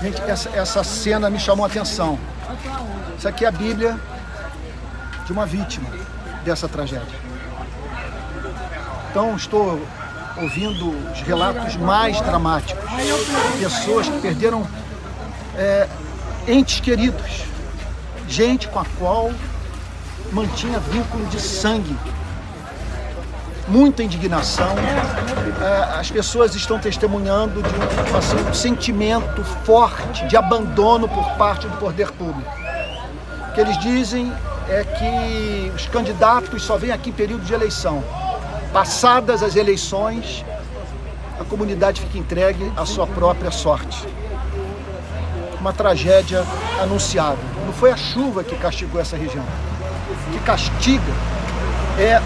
Gente, essa, essa cena me chamou a atenção. Isso aqui é a Bíblia de uma vítima dessa tragédia. Então, estou ouvindo os relatos mais dramáticos. Pessoas que perderam é, entes queridos, gente com a qual mantinha vínculo de sangue. Muita indignação. É, as pessoas estão testemunhando de um, assim, um sentimento forte de abandono por parte do poder público. O que eles dizem é que os candidatos só vêm aqui em período de eleição. Passadas as eleições, a comunidade fica entregue à sua própria sorte. Uma tragédia anunciada. Não foi a chuva que castigou essa região. O que castiga é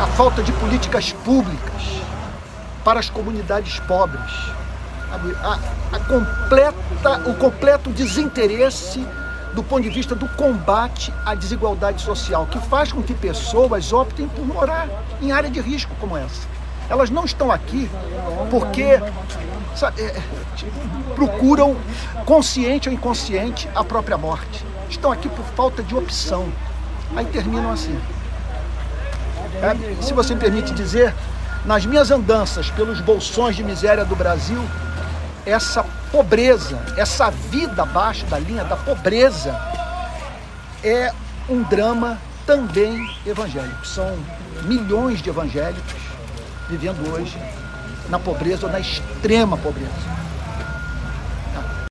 a falta de políticas públicas para as comunidades pobres. A, a completa, o completo desinteresse do ponto de vista do combate à desigualdade social, que faz com que pessoas optem por morar em área de risco como essa. Elas não estão aqui porque sabe, é, procuram, consciente ou inconsciente, a própria morte. Estão aqui por falta de opção. Aí terminam assim. É, se você me permite dizer, nas minhas andanças pelos bolsões de miséria do Brasil, essa pobreza, essa vida abaixo da linha da pobreza, é um drama também evangélico. São milhões de evangélicos vivendo hoje na pobreza ou na extrema pobreza.